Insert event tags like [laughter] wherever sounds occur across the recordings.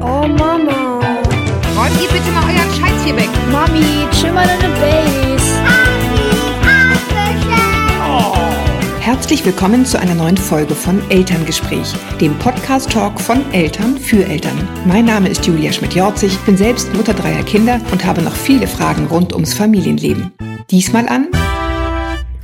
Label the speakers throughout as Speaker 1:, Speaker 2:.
Speaker 1: Oh Mama.
Speaker 2: Räumt ihr bitte mal euren Scheiß hier weg.
Speaker 1: Mami, chill mal deine Base.
Speaker 3: Herzlich willkommen zu einer neuen Folge von Elterngespräch, dem Podcast-Talk von Eltern für Eltern. Mein Name ist Julia Schmidt-Jorzig, bin selbst Mutter dreier Kinder und habe noch viele Fragen rund ums Familienleben. Diesmal an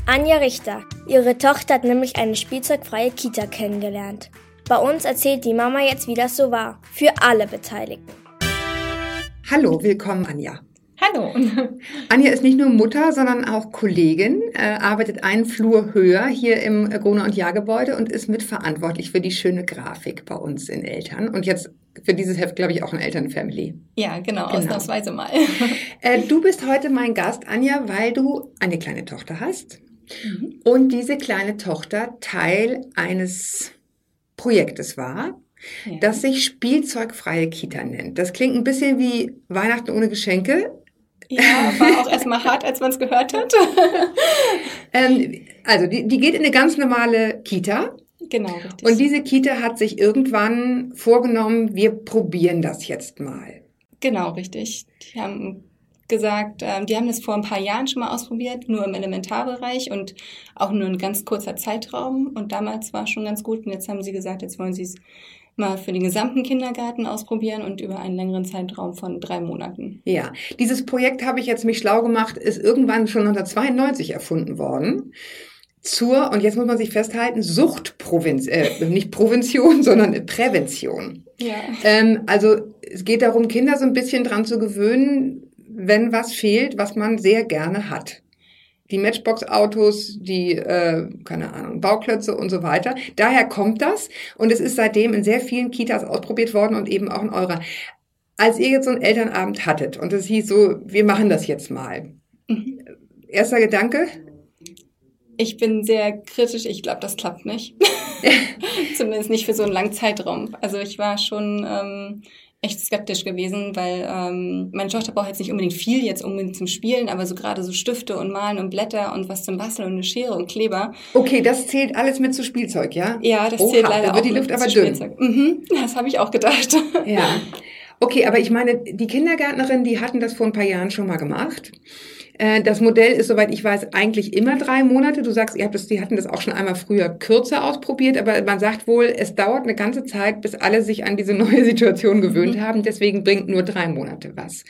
Speaker 1: Anja Richter. Ihre Tochter hat nämlich eine spielzeugfreie Kita kennengelernt. Bei uns erzählt die Mama jetzt, wie das so war. Für alle Beteiligten.
Speaker 3: Hallo, willkommen Anja.
Speaker 4: Hallo. [laughs]
Speaker 3: Anja ist nicht nur Mutter, sondern auch Kollegin, äh, arbeitet einen Flur höher hier im Gruner und Jahrgebäude und ist mitverantwortlich für die schöne Grafik bei uns in Eltern. Und jetzt für dieses Heft, glaube ich, auch in Elternfamily.
Speaker 4: Ja, genau, genau. ausnahmsweise mal. [laughs]
Speaker 3: Äh, du bist heute mein Gast, Anja, weil du eine kleine Tochter hast. Mhm. Und diese kleine Tochter Teil eines Projektes war, ja. das sich Spielzeugfreie Kita nennt. Das klingt ein bisschen wie Weihnachten ohne Geschenke.
Speaker 4: Ja, war auch erstmal hart, als man es gehört hat. [laughs]
Speaker 3: ähm, also, die, die geht in eine ganz normale Kita.
Speaker 4: Genau, richtig.
Speaker 3: Und diese Kita hat sich irgendwann vorgenommen, wir probieren das jetzt mal.
Speaker 4: Genau, richtig. Die haben gesagt, äh, die haben das vor ein paar Jahren schon mal ausprobiert, nur im Elementarbereich und auch nur ein ganz kurzer Zeitraum. Und damals war es schon ganz gut. Und jetzt haben sie gesagt, jetzt wollen sie es mal für den gesamten Kindergarten ausprobieren und über einen längeren Zeitraum von drei Monaten.
Speaker 3: Ja, dieses Projekt habe ich jetzt mich schlau gemacht, ist irgendwann schon 1992 erfunden worden zur, und jetzt muss man sich festhalten, Suchtprovinz, äh, nicht Prävention, [laughs] sondern Prävention.
Speaker 4: Ja.
Speaker 3: Ähm, also es geht darum, Kinder so ein bisschen dran zu gewöhnen, wenn was fehlt, was man sehr gerne hat. Die Matchbox-Autos, die, äh, keine Ahnung, Bauklötze und so weiter. Daher kommt das und es ist seitdem in sehr vielen Kitas ausprobiert worden und eben auch in eurer. Als ihr jetzt so einen Elternabend hattet und es hieß so, wir machen das jetzt mal. Mhm. Erster Gedanke?
Speaker 4: Ich bin sehr kritisch. Ich glaube, das klappt nicht. [laughs] Zumindest nicht für so einen langen Zeitraum. Also ich war schon ähm, echt skeptisch gewesen, weil ähm, meine Tochter braucht jetzt nicht unbedingt viel jetzt unbedingt zum Spielen, aber so gerade so Stifte und Malen und Blätter und was zum Basteln und eine Schere und Kleber.
Speaker 3: Okay, das zählt alles mit zu Spielzeug, ja?
Speaker 4: Ja, das Oha, zählt leider
Speaker 3: da wird
Speaker 4: auch
Speaker 3: die Luft aber dünn.
Speaker 4: Spielzeug. Mhm, das habe ich auch gedacht.
Speaker 3: Ja. Okay, aber ich meine, die Kindergärtnerin, die hatten das vor ein paar Jahren schon mal gemacht. Äh, das Modell ist, soweit ich weiß, eigentlich immer drei Monate. Du sagst, ihr habt das, die hatten das auch schon einmal früher kürzer ausprobiert, aber man sagt wohl, es dauert eine ganze Zeit, bis alle sich an diese [laughs] neue Situation gewöhnt mhm. haben. Deswegen bringt nur drei Monate was.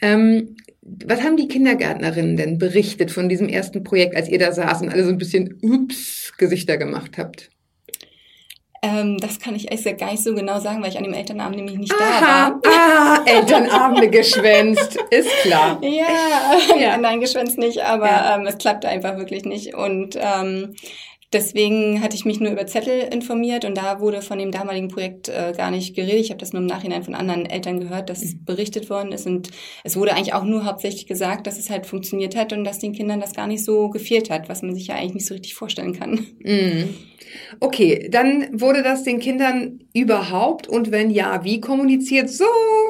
Speaker 3: Ähm, was haben die Kindergärtnerinnen denn berichtet von diesem ersten Projekt, als ihr da saß und alle so ein bisschen Ups Gesichter gemacht habt?
Speaker 4: Ähm, das kann ich echt gar nicht so genau sagen, weil ich an dem Elternabend nämlich nicht
Speaker 3: Aha,
Speaker 4: da war.
Speaker 3: Ah, Elternabende geschwänzt, ist klar.
Speaker 4: Ja, ja, [laughs] nein, geschwänzt nicht, aber ja. ähm, es klappte einfach wirklich nicht. Und ähm, Deswegen hatte ich mich nur über Zettel informiert und da wurde von dem damaligen Projekt äh, gar nicht geredet. Ich habe das nur im Nachhinein von anderen Eltern gehört, dass es mhm. berichtet worden ist und es wurde eigentlich auch nur hauptsächlich gesagt, dass es halt funktioniert hat und dass den Kindern das gar nicht so gefehlt hat, was man sich ja eigentlich nicht so richtig vorstellen kann.
Speaker 3: Mhm. Okay, dann wurde das den Kindern überhaupt und wenn ja, wie kommuniziert? So,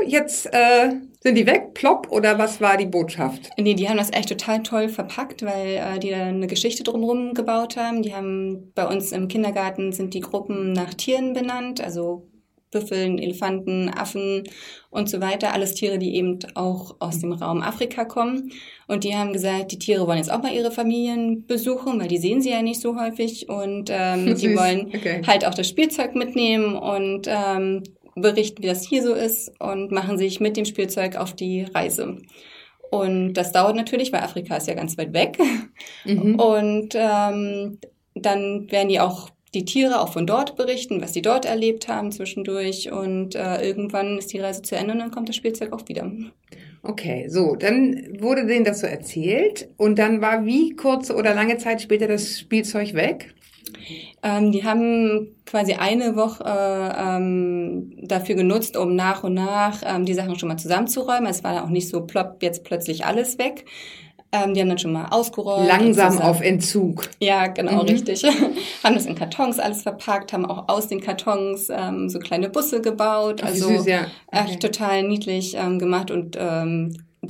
Speaker 3: jetzt äh, sind die weg, plopp, oder was war die Botschaft?
Speaker 4: Nee, die haben das echt total toll verpackt, weil äh, die da eine Geschichte drumherum gebaut haben. Die haben bei uns im Kindergarten sind die Gruppen nach Tieren benannt, also Büffeln, Elefanten, Affen und so weiter. Alles Tiere, die eben auch aus dem Raum Afrika kommen. Und die haben gesagt, die Tiere wollen jetzt auch mal ihre Familien besuchen, weil die sehen sie ja nicht so häufig. Und ähm, [laughs] die wollen okay. halt auch das Spielzeug mitnehmen und ähm, berichten, wie das hier so ist und machen sich mit dem Spielzeug auf die Reise. Und das dauert natürlich, weil Afrika ist ja ganz weit weg. Mhm. Und ähm, dann werden die auch die Tiere auch von dort berichten, was die dort erlebt haben zwischendurch. Und äh, irgendwann ist die Reise zu Ende und dann kommt das Spielzeug auch wieder.
Speaker 3: Okay, so, dann wurde denen das so erzählt und dann war wie kurze oder lange Zeit später das Spielzeug weg?
Speaker 4: Ähm, die haben quasi eine Woche ähm, dafür genutzt, um nach und nach ähm, die Sachen schon mal zusammenzuräumen. Es war auch nicht so plopp, jetzt plötzlich alles weg. Ähm, die haben dann schon mal ausgeräumt.
Speaker 3: Langsam auf Entzug.
Speaker 4: Ja, genau, mhm. richtig. [laughs] haben das in Kartons alles verpackt, haben auch aus den Kartons ähm, so kleine Busse gebaut.
Speaker 3: Ach,
Speaker 4: also
Speaker 3: süß, ja.
Speaker 4: okay. echt total niedlich ähm, gemacht und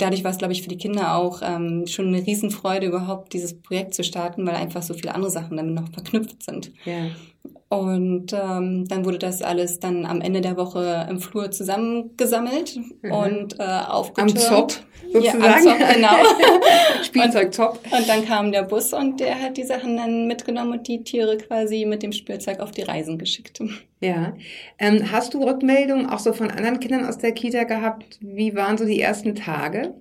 Speaker 4: dadurch war es, glaube ich, für die Kinder auch ähm, schon eine Riesenfreude, überhaupt dieses Projekt zu starten, weil einfach so viele andere Sachen damit noch verknüpft sind.
Speaker 3: Ja.
Speaker 4: Und ähm, dann wurde das alles dann am Ende der Woche im Flur zusammengesammelt mhm. und äh, aufgetürmt.
Speaker 3: Am Zopf sozusagen.
Speaker 4: Ja, am Zopf, genau. [laughs] [laughs]
Speaker 3: Spielzeugtopf.
Speaker 4: Und, und dann kam der Bus und der hat die Sachen dann mitgenommen und die Tiere quasi mit dem Spielzeug auf die Reisen geschickt.
Speaker 3: Ja. Ähm, hast du Rückmeldungen auch so von anderen Kindern aus der Kita gehabt? Wie waren so die ersten Tage?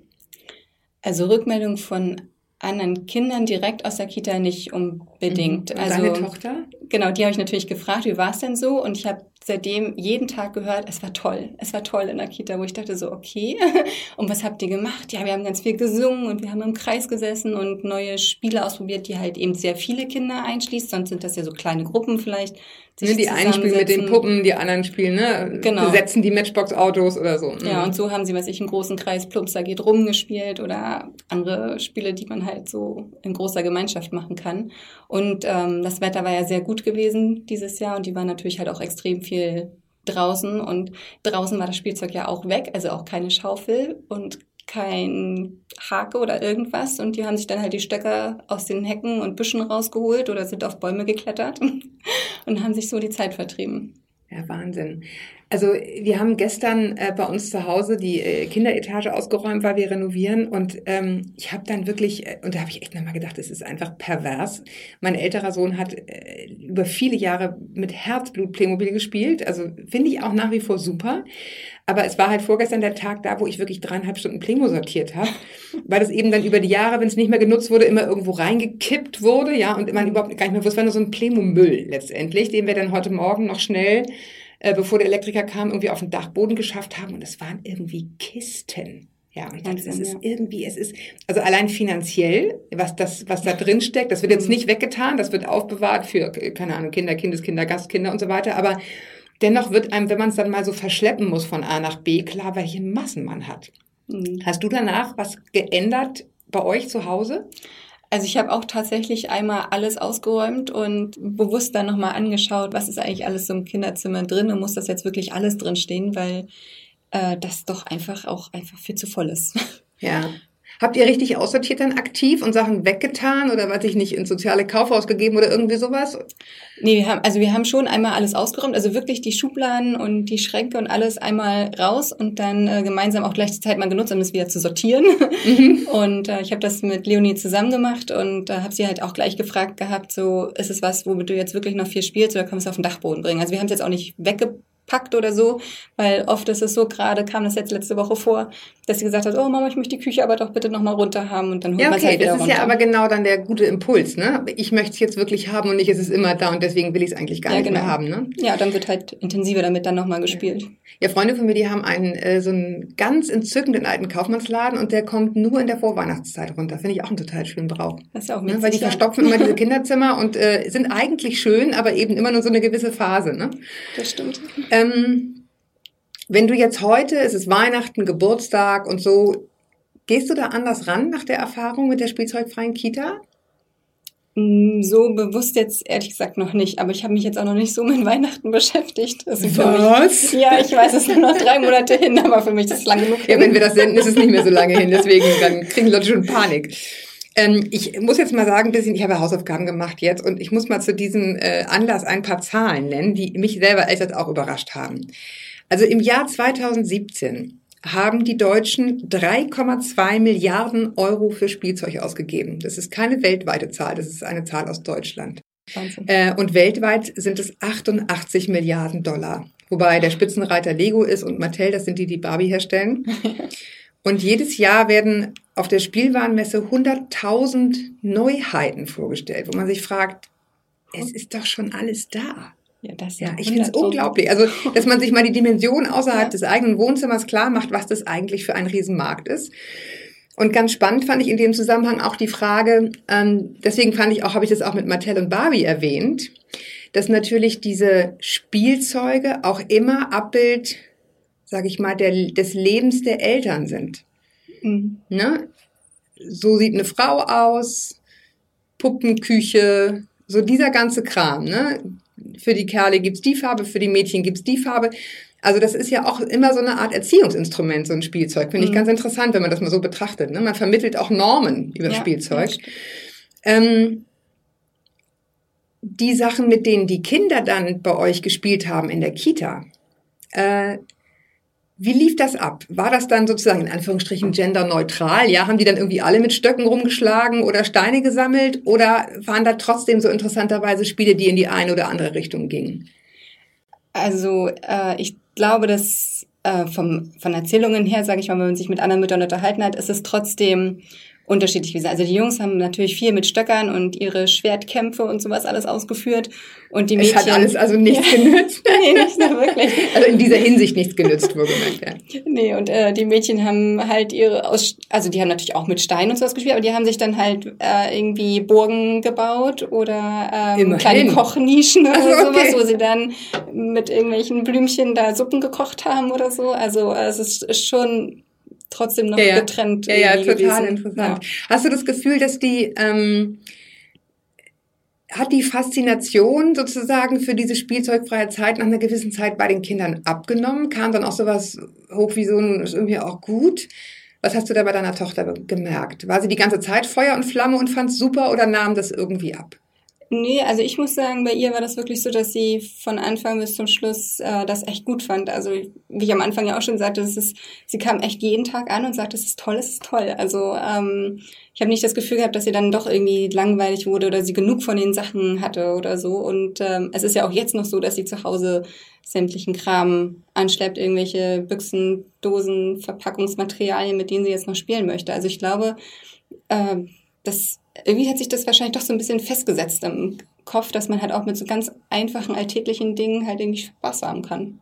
Speaker 4: Also Rückmeldungen von anderen Kindern direkt aus der Kita nicht unbedingt.
Speaker 3: Mhm. Und
Speaker 4: also
Speaker 3: deine Tochter?
Speaker 4: Genau, die habe ich natürlich gefragt, wie war es denn so? Und ich habe seitdem jeden Tag gehört, es war toll, es war toll in der Kita, wo ich dachte so, okay, [laughs] und was habt ihr gemacht? Ja, wir haben ganz viel gesungen und wir haben im Kreis gesessen und neue Spiele ausprobiert, die halt eben sehr viele Kinder einschließt, sonst sind das ja so kleine Gruppen vielleicht.
Speaker 3: Ne, die einen spielen mit den Puppen, die anderen spielen, ne,
Speaker 4: genau.
Speaker 3: besetzen die Matchbox-Autos oder so.
Speaker 4: Ja, und so haben sie, was ich, einen großen Kreis Plumpser geht rumgespielt oder andere Spiele, die man halt so in großer Gemeinschaft machen kann. Und ähm, das Wetter war ja sehr gut gewesen dieses Jahr und die waren natürlich halt auch extrem viel viel draußen und draußen war das Spielzeug ja auch weg, also auch keine Schaufel und kein Hake oder irgendwas und die haben sich dann halt die Stöcker aus den Hecken und Büschen rausgeholt oder sind auf Bäume geklettert [laughs] und haben sich so die Zeit vertrieben.
Speaker 3: Ja, Wahnsinn. Also wir haben gestern äh, bei uns zu Hause die äh, Kinderetage ausgeräumt, weil wir renovieren und ähm, ich habe dann wirklich, äh, und da habe ich echt nochmal gedacht, es ist einfach pervers. Mein älterer Sohn hat äh, über viele Jahre mit Herzblut Playmobil gespielt, also finde ich auch nach wie vor super. Aber es war halt vorgestern der Tag da, wo ich wirklich dreieinhalb Stunden Playmo sortiert habe, weil das eben dann über die Jahre, wenn es nicht mehr genutzt wurde, immer irgendwo reingekippt wurde, ja, und man überhaupt gar nicht mehr wusste, es war nur so ein Playmo-Müll letztendlich, den wir dann heute Morgen noch schnell äh, bevor der Elektriker kam, irgendwie auf den Dachboden geschafft haben. Und es waren irgendwie Kisten. Ja, und ich dachte, das ist irgendwie, es ist, also allein finanziell, was das, was da drin steckt, das wird jetzt mhm. nicht weggetan, das wird aufbewahrt für, keine Ahnung, Kinder, Kindeskinder, Gastkinder und so weiter, aber dennoch wird einem, wenn man es dann mal so verschleppen muss von A nach B, klar, welche Massen man hat. Mhm. Hast du danach was geändert bei euch zu Hause?
Speaker 4: Also ich habe auch tatsächlich einmal alles ausgeräumt und bewusst dann nochmal angeschaut, was ist eigentlich alles so im Kinderzimmer drin und muss das jetzt wirklich alles drin stehen, weil äh, das doch einfach auch einfach viel zu voll ist.
Speaker 3: Ja. Habt ihr richtig aussortiert dann aktiv und Sachen weggetan oder was ich nicht ins soziale Kaufhaus gegeben oder irgendwie sowas?
Speaker 4: Nee, wir haben, also wir haben schon einmal alles ausgeräumt, also wirklich die Schubladen und die Schränke und alles einmal raus und dann äh, gemeinsam auch gleich die Zeit mal genutzt, um es wieder zu sortieren. Mhm. [laughs] Und äh, ich habe das mit Leonie zusammen gemacht und äh, habe sie halt auch gleich gefragt gehabt, so ist es was, womit du jetzt wirklich noch viel spielst oder kannst du es auf den Dachboden bringen? Also wir haben es jetzt auch nicht weggebracht packt oder so, weil oft ist es so, gerade kam das jetzt letzte Woche vor, dass sie gesagt hat, oh Mama, ich möchte die Küche aber doch bitte nochmal runter haben und dann holt
Speaker 3: ja,
Speaker 4: okay,
Speaker 3: man halt
Speaker 4: wieder
Speaker 3: das ist
Speaker 4: runter.
Speaker 3: ja aber genau dann der gute Impuls, ne? Ich möchte es jetzt wirklich haben und nicht, es ist immer da und deswegen will ich es eigentlich gar
Speaker 4: ja,
Speaker 3: nicht
Speaker 4: genau.
Speaker 3: mehr haben, ne?
Speaker 4: Ja, dann wird halt intensiver damit dann nochmal gespielt.
Speaker 3: Ja, Freunde von mir, die haben einen äh, so einen ganz entzückenden alten Kaufmannsladen und der kommt nur in der Vorweihnachtszeit runter. Finde ich auch einen total schönen Brauch.
Speaker 4: Das ist ja auch
Speaker 3: ne? Weil die verstopfen immer [laughs] diese Kinderzimmer und äh, sind eigentlich schön, aber eben immer nur so eine gewisse Phase, ne?
Speaker 4: Das stimmt.
Speaker 3: Ähm, wenn du jetzt heute, es ist Weihnachten, Geburtstag und so, gehst du da anders ran nach der Erfahrung mit der spielzeugfreien Kita?
Speaker 4: Mm, so bewusst jetzt ehrlich gesagt noch nicht, aber ich habe mich jetzt auch noch nicht so mit [laughs] Weihnachten beschäftigt.
Speaker 3: Was?
Speaker 4: Mich, ja, ich weiß, es sind noch drei Monate hin, aber für mich ist es lang genug.
Speaker 3: Ja, wenn wir das senden, ist es nicht mehr so lange hin, deswegen dann kriegen Leute schon Panik. Ähm, ich muss jetzt mal sagen, ein bisschen, ich habe Hausaufgaben gemacht jetzt und ich muss mal zu diesem äh, Anlass ein paar Zahlen nennen, die mich selber echt auch überrascht haben. Also im Jahr 2017 haben die Deutschen 3,2 Milliarden Euro für Spielzeug ausgegeben. Das ist keine weltweite Zahl, das ist eine Zahl aus Deutschland. Äh, und weltweit sind es 88 Milliarden Dollar. Wobei der Spitzenreiter Lego ist und Mattel, das sind die, die Barbie herstellen. [laughs] Und jedes Jahr werden auf der Spielwarenmesse 100.000 Neuheiten vorgestellt, wo man sich fragt, es ist doch schon alles da.
Speaker 4: Ja, das
Speaker 3: ja, ich finde es unglaublich. Also, dass man sich mal die Dimension außerhalb ja. des eigenen Wohnzimmers klar macht, was das eigentlich für ein Riesenmarkt ist. Und ganz spannend fand ich in dem Zusammenhang auch die Frage, ähm, deswegen fand ich auch, habe ich das auch mit Mattel und Barbie erwähnt, dass natürlich diese Spielzeuge auch immer Abbild, sage ich mal, der, des Lebens der Eltern sind. Mhm. Ne? So sieht eine Frau aus, Puppenküche, so dieser ganze Kram. Ne? Für die Kerle gibt's die Farbe, für die Mädchen gibt's die Farbe. Also das ist ja auch immer so eine Art Erziehungsinstrument, so ein Spielzeug. Finde ich mhm. ganz interessant, wenn man das mal so betrachtet. Ne? Man vermittelt auch Normen über ja, Spielzeug. Ähm, die Sachen, mit denen die Kinder dann bei euch gespielt haben in der Kita, äh, wie lief das ab? War das dann sozusagen in Anführungsstrichen genderneutral? Ja, haben die dann irgendwie alle mit Stöcken rumgeschlagen oder Steine gesammelt? Oder waren da trotzdem so interessanterweise Spiele, die in die eine oder andere Richtung gingen?
Speaker 4: Also äh, ich glaube, dass äh, vom, von Erzählungen her, sage ich mal, wenn man sich mit anderen Müttern unterhalten hat, ist es trotzdem unterschiedlich gewesen. Also die Jungs haben natürlich viel mit Stöckern und ihre Schwertkämpfe und sowas alles ausgeführt. Und die Mädchen.
Speaker 3: Es hat alles also nichts [laughs] genützt. [laughs]
Speaker 4: nee, nicht so wirklich.
Speaker 3: Also in dieser Hinsicht nichts genützt, wohlgemerkt, ja.
Speaker 4: Nee, und äh, die Mädchen haben halt ihre, aus, also die haben natürlich auch mit Stein und sowas gespielt, aber die haben sich dann halt äh, irgendwie Burgen gebaut oder ähm, kleine Kochnischen oder also, okay. sowas, wo sie dann mit irgendwelchen Blümchen da Suppen gekocht haben oder so. Also es ist schon trotzdem noch ja, getrennt.
Speaker 3: Ja, ja, total gewesen. interessant. Hast du das Gefühl, dass die ähm, hat die Faszination sozusagen für diese spielzeugfreie Zeit nach einer gewissen Zeit bei den Kindern abgenommen? Kam dann auch sowas hoch wie so ein, ist irgendwie auch gut? Was hast du da bei deiner Tochter gemerkt? War sie die ganze Zeit Feuer und Flamme und fand es super oder nahm das irgendwie ab?
Speaker 4: Nee, also ich muss sagen, bei ihr war das wirklich so, dass sie von Anfang bis zum Schluss äh, das echt gut fand. Also wie ich am Anfang ja auch schon sagte, das ist, sie kam echt jeden Tag an und sagte, es ist toll, es ist toll. Also ähm, ich habe nicht das Gefühl gehabt, dass sie dann doch irgendwie langweilig wurde oder sie genug von den Sachen hatte oder so. Und ähm, es ist ja auch jetzt noch so, dass sie zu Hause sämtlichen Kram anschleppt, irgendwelche Büchsen, Dosen, Verpackungsmaterialien, mit denen sie jetzt noch spielen möchte. Also ich glaube, äh, das irgendwie hat sich das wahrscheinlich doch so ein bisschen festgesetzt im Kopf, dass man halt auch mit so ganz einfachen alltäglichen Dingen halt irgendwie Spaß haben kann.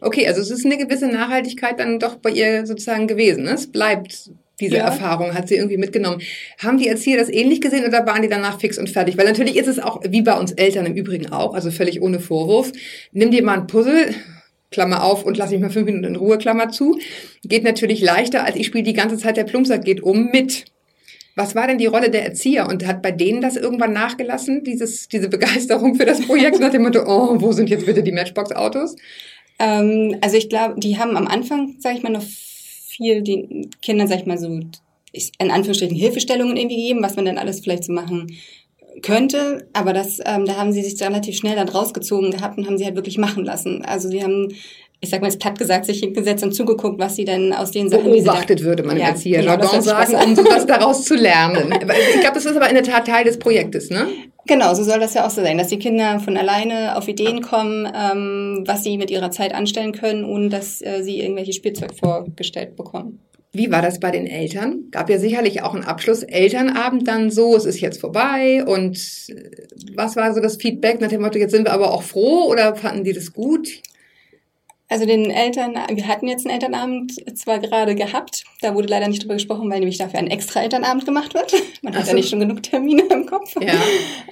Speaker 3: Okay, also es ist eine gewisse Nachhaltigkeit dann doch bei ihr sozusagen gewesen. Ne? Es bleibt diese ja. Erfahrung, hat sie irgendwie mitgenommen. Haben die Erzieher das ähnlich gesehen oder waren die danach fix und fertig? Weil natürlich ist es auch, wie bei uns Eltern im Übrigen auch, also völlig ohne Vorwurf. Nimm dir mal ein Puzzle, Klammer auf und lass mich mal fünf Minuten in Ruhe, Klammer zu. Geht natürlich leichter, als ich spiele die ganze Zeit der Plumpsack geht um mit. Was war denn die Rolle der Erzieher und hat bei denen das irgendwann nachgelassen, dieses, diese Begeisterung für das Projekt [laughs] nach dem Motto, oh, wo sind jetzt bitte die Matchbox-Autos?
Speaker 4: Ähm, also ich glaube, die haben am Anfang, sage ich mal, noch viel den Kindern, sage ich mal so, in Anführungsstrichen Hilfestellungen irgendwie gegeben, was man dann alles vielleicht so machen könnte, aber das, ähm, da haben sie sich relativ schnell dann rausgezogen gehabt und haben sie halt wirklich machen lassen. Also sie haben ich sag mal jetzt platt gesagt, sich hingesetzt und zugeguckt, was sie denn aus den Sachen,
Speaker 3: Beobachtet würde man ja, Erzieher genau, Jargon sagen, um sowas [laughs] daraus zu lernen. Ich glaube, das ist aber in der Tat Teil des Projektes, ne?
Speaker 4: Genau, so soll das ja auch so sein, dass die Kinder von alleine auf Ideen kommen, ähm, was sie mit ihrer Zeit anstellen können, ohne dass äh, sie irgendwelche Spielzeug vorgestellt bekommen.
Speaker 3: Wie war das bei den Eltern? Gab ja sicherlich auch einen Abschluss Elternabend dann so, es ist jetzt vorbei und äh, was war so das Feedback nach dem Motto, jetzt sind wir aber auch froh oder fanden die das gut?
Speaker 4: Also den Eltern, wir hatten jetzt einen Elternabend zwar gerade gehabt, da wurde leider nicht drüber gesprochen, weil nämlich dafür ein extra Elternabend gemacht wird. Man hat so. ja nicht schon genug Termine im Kopf. Ja.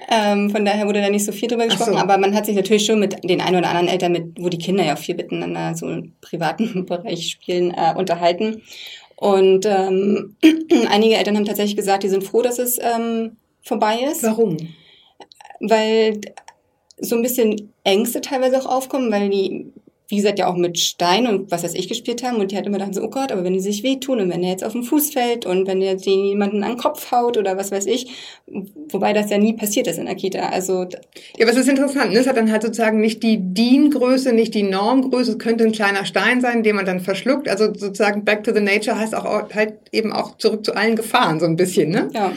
Speaker 4: Ähm, von daher wurde da nicht so viel drüber gesprochen, so. aber man hat sich natürlich schon mit den ein oder anderen Eltern, mit, wo die Kinder ja auch viel miteinander so im privaten [laughs] Bereich spielen, äh, unterhalten. Und ähm, [clears throat] einige Eltern haben tatsächlich gesagt, die sind froh, dass es ähm, vorbei ist.
Speaker 3: Warum?
Speaker 4: Weil so ein bisschen Ängste teilweise auch aufkommen, weil die wie gesagt, ja auch mit Stein und was weiß ich gespielt haben. Und die hat immer gedacht so, oh Gott, aber wenn die sich wehtun und wenn der jetzt auf den Fuß fällt und wenn der jemanden an den Kopf haut oder was weiß ich, wobei das ja nie passiert ist in der Kita. Also
Speaker 3: ja, aber es ist interessant, ne? es hat dann halt sozusagen nicht die DIN-Größe, nicht die Normgröße, es könnte ein kleiner Stein sein, den man dann verschluckt. Also sozusagen Back to the Nature heißt auch halt eben auch zurück zu allen Gefahren so ein bisschen, ne?
Speaker 4: Ja.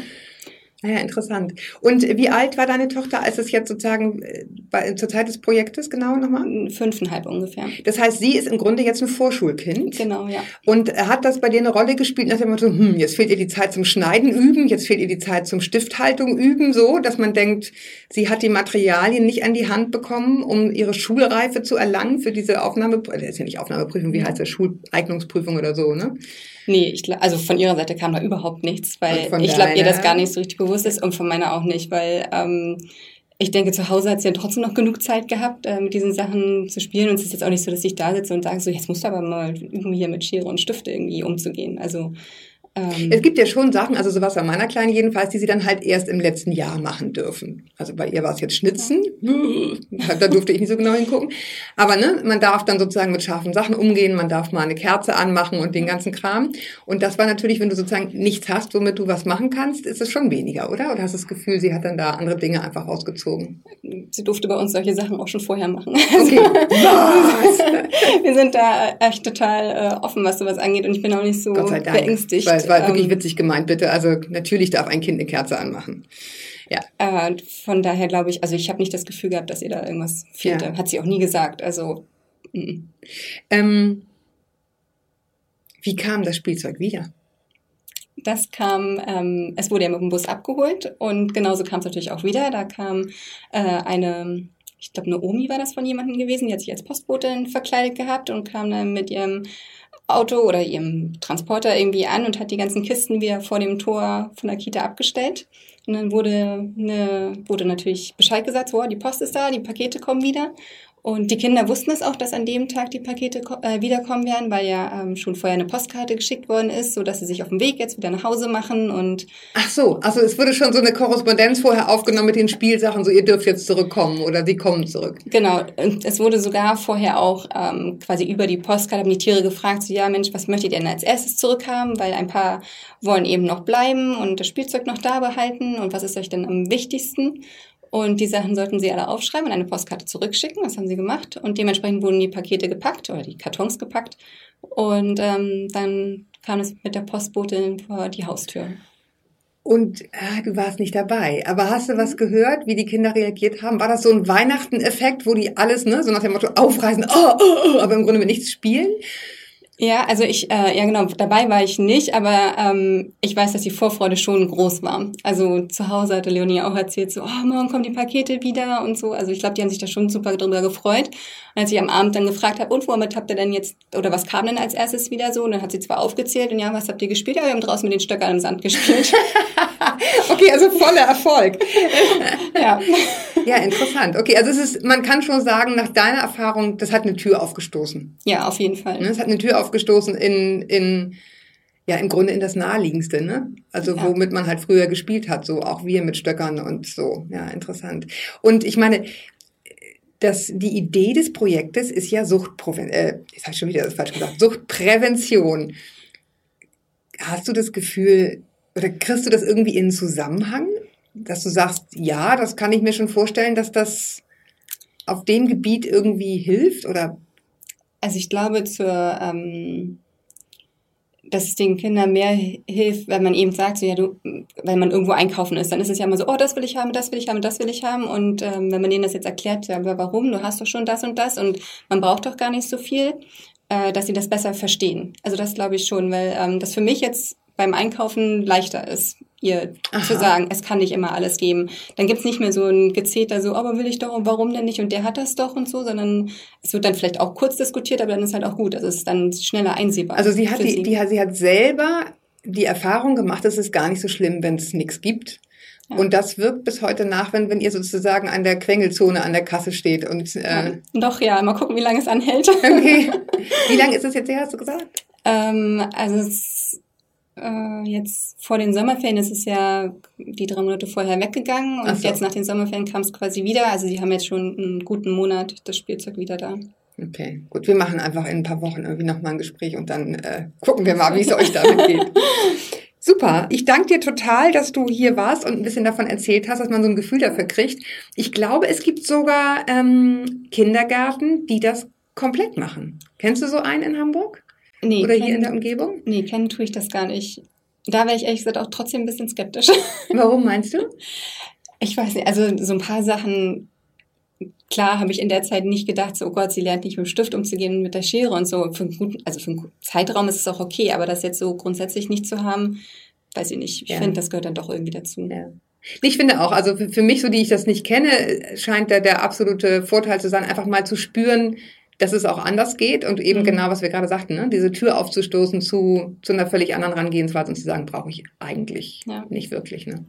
Speaker 3: Ah ja, interessant. Und wie alt war deine Tochter, als es jetzt sozusagen äh, bei, zur Zeit des Projektes genau nochmal?
Speaker 4: Fünfeinhalb ungefähr.
Speaker 3: Das heißt, sie ist im Grunde jetzt ein Vorschulkind.
Speaker 4: Genau, ja.
Speaker 3: Und hat das bei dir eine Rolle gespielt nach dem Motto, hm, jetzt fehlt ihr die Zeit zum Schneiden üben, jetzt fehlt ihr die Zeit zum Stifthaltung üben, so, dass man denkt, sie hat die Materialien nicht an die Hand bekommen, um ihre Schulreife zu erlangen für diese Aufnahme, das ist ja nicht Aufnahmeprüfung, wie heißt das, Schuleignungsprüfung oder so, ne?
Speaker 4: Nee, ich, also von ihrer Seite kam da überhaupt nichts, weil ich glaube, ihr das gar nicht so richtig bewusst ist und von meiner auch nicht, weil ähm, ich denke, zu Hause hat sie ja trotzdem noch genug Zeit gehabt, äh, mit diesen Sachen zu spielen. Und es ist jetzt auch nicht so, dass ich da sitze und sage so, jetzt musst du aber mal üben, hier mit Schere und Stifte irgendwie umzugehen. Also
Speaker 3: Ähm, es gibt ja schon Sachen, also sowas bei meiner Kleinen jedenfalls, die sie dann halt erst im letzten Jahr machen dürfen. Also bei ihr war es jetzt Schnitzen, da durfte ich nicht so genau hingucken. Aber ne, man darf dann sozusagen mit scharfen Sachen umgehen, man darf mal eine Kerze anmachen und den ganzen Kram. Und das war natürlich, wenn du sozusagen nichts hast, womit du was machen kannst, ist es schon weniger, oder? Oder hast du das Gefühl, sie hat dann da andere Dinge einfach rausgezogen?
Speaker 4: Sie durfte bei uns solche Sachen auch schon vorher machen. Okay. Was? [laughs] Wir sind da echt total äh, offen, was sowas angeht und ich bin auch nicht so beängstigt.
Speaker 3: Weil war wirklich ähm, witzig gemeint, bitte. Also natürlich darf ein Kind eine Kerze anmachen.
Speaker 4: Ja. Äh, von daher glaube ich, also ich habe nicht das Gefühl gehabt, dass ihr da irgendwas fehlte. Ja. Hat sie auch nie gesagt. Also.
Speaker 3: Ähm, wie kam das Spielzeug wieder?
Speaker 4: Das kam, ähm, es wurde ja mit dem Bus abgeholt und genauso kam es natürlich auch wieder. Da kam äh, eine, ich glaube, eine Omi war das von jemandem gewesen, die hat sich als Postbotin verkleidet gehabt und kam dann mit ihrem Auto oder ihrem Transporter irgendwie an und hat die ganzen Kisten wieder vor dem Tor von der Kita abgestellt. Und dann wurde, eine, wurde natürlich Bescheid gesagt, so, die Post ist da, die Pakete kommen wieder. Und die Kinder wussten es auch, dass an dem Tag die Pakete äh, wiederkommen werden, weil ja ähm, schon vorher eine Postkarte geschickt worden ist, so dass sie sich auf dem Weg jetzt wieder nach Hause machen und
Speaker 3: Ach so, also es wurde schon so eine Korrespondenz vorher aufgenommen mit den Spielsachen, so ihr dürft jetzt zurückkommen oder sie kommen zurück.
Speaker 4: Genau, und es wurde sogar vorher auch ähm, quasi über die Postkarte haben die Tiere gefragt, so ja Mensch, was möchtet ihr denn als erstes zurückhaben, weil ein paar wollen eben noch bleiben und das Spielzeug noch da behalten und was ist euch denn am wichtigsten? Und die Sachen sollten sie alle aufschreiben und eine Postkarte zurückschicken. Das haben sie gemacht. Und dementsprechend wurden die Pakete gepackt oder die Kartons gepackt. Und ähm, dann kam es mit der Postbotin vor die Haustür.
Speaker 3: Und ah, du warst nicht dabei. Aber hast du was gehört, wie die Kinder reagiert haben? War das so ein Weihnachten-Effekt, wo die alles, ne, so nach dem Motto aufreißen, oh, oh, oh, aber im Grunde mit nichts spielen?
Speaker 4: Ja, also ich, äh, ja genau, dabei war ich nicht, aber ähm, ich weiß, dass die Vorfreude schon groß war. Also zu Hause hatte Leonie auch erzählt, so, oh, morgen kommen die Pakete wieder und so. Also ich glaube, die haben sich da schon super drüber gefreut. Und als ich am Abend dann gefragt habe, und womit habt ihr denn jetzt, oder was kam denn als erstes wieder so? Und dann hat sie zwar aufgezählt und ja, was habt ihr gespielt? Ja, wir haben draußen mit den Stöckern im Sand gespielt. [laughs]
Speaker 3: okay, also voller Erfolg. [laughs] ja. Ja, interessant. Okay, also es ist, man kann schon sagen, nach deiner Erfahrung, das hat eine Tür aufgestoßen.
Speaker 4: Ja, auf jeden Fall.
Speaker 3: Ne, es hat eine Tür aufgestoßen in, in, ja, im Grunde in das Naheliegendste, ne? Also ja. womit man halt früher gespielt hat, so auch wir mit Stöckern und so. Ja, interessant. Und ich meine, das, die Idee des Projektes ist ja Suchtprävention, äh, jetzt habe ich schon wieder das falsch gesagt, Suchtprävention. Hast du das Gefühl, oder kriegst du das irgendwie in Zusammenhang? dass du sagst, ja, das kann ich mir schon vorstellen, dass das auf dem Gebiet irgendwie hilft oder?
Speaker 4: Also ich glaube zur, ähm, dass es den Kindern mehr hilft, wenn man eben sagt, so ja, du, wenn man irgendwo einkaufen ist, dann ist es ja immer so, oh, das will ich haben, das will ich haben, das will ich haben. Und ähm, wenn man denen das jetzt erklärt, ja, aber warum, du hast doch schon das und das und man braucht doch gar nicht so viel, äh, dass sie das besser verstehen. Also das glaube ich schon, weil ähm, das für mich jetzt beim Einkaufen leichter ist, ihr Aha. zu sagen, es kann nicht immer alles geben. Dann gibt's nicht mehr so ein Gezeter, so, aber will ich doch und warum denn nicht und der hat das doch und so, sondern es wird dann vielleicht auch kurz diskutiert, aber dann ist halt auch gut. Also es ist dann schneller einsehbar.
Speaker 3: Also sie hat, die, sie. Die, sie hat selber die Erfahrung gemacht, es ist gar nicht so schlimm, wenn es nichts gibt. Ja. Und das wirkt bis heute nach, wenn, wenn ihr sozusagen an der Quengelzone an der Kasse steht. Und, äh,
Speaker 4: ja. Doch, ja, mal gucken, wie lange es anhält.
Speaker 3: Okay. [laughs] Wie lange ist es jetzt her, hast du gesagt?
Speaker 4: Ähm, also es äh, jetzt vor den Sommerferien ist es ja die drei Monate vorher weggegangen und so. jetzt nach den Sommerferien kam es quasi wieder. Also sie haben jetzt schon einen guten Monat das Spielzeug wieder da.
Speaker 3: Okay, gut. Wir machen einfach in ein paar Wochen irgendwie nochmal ein Gespräch und dann äh, gucken wir mal, wie es euch damit geht. [laughs] Super. Ich danke dir total, dass du hier warst und ein bisschen davon erzählt hast, dass man so ein Gefühl dafür kriegt. Ich glaube, es gibt sogar ähm, Kindergärten, die das komplett machen. Kennst du so einen in Hamburg? Nee, Oder kennen, hier in der Umgebung?
Speaker 4: Nee, kennen tue ich das gar nicht. Da wäre ich ehrlich gesagt auch trotzdem ein bisschen skeptisch. [laughs]
Speaker 3: Warum meinst du?
Speaker 4: Ich weiß nicht, also so ein paar Sachen, klar habe ich in der Zeit nicht gedacht, so, oh Gott, sie lernt nicht mit dem Stift umzugehen mit der Schere und so. Für einen guten, also für einen Zeitraum ist es auch okay, aber das jetzt so grundsätzlich nicht zu haben, weiß ich nicht. Ich ja. finde, das gehört dann doch irgendwie dazu.
Speaker 3: Ja. Ich finde auch, also für, für mich, so die ich das nicht kenne, scheint der, der absolute Vorteil zu sein, einfach mal zu spüren, dass es auch anders geht und eben mhm. genau, was wir gerade sagten, ne? diese Tür aufzustoßen zu, zu einer völlig anderen Herangehensweise und zu sagen, brauche ich eigentlich ja. nicht wirklich. Ne?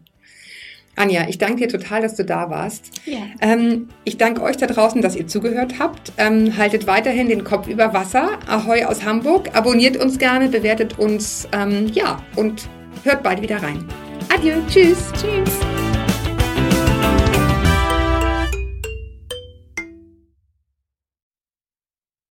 Speaker 3: Anja, ich danke dir total, dass du da warst.
Speaker 4: Ja.
Speaker 3: Ähm, ich danke euch da draußen, dass ihr zugehört habt. Ähm, haltet weiterhin den Kopf über Wasser. Ahoi aus Hamburg. Abonniert uns gerne, bewertet uns. Ähm, ja, und hört bald wieder rein. Adieu. Tschüss.
Speaker 4: Tschüss.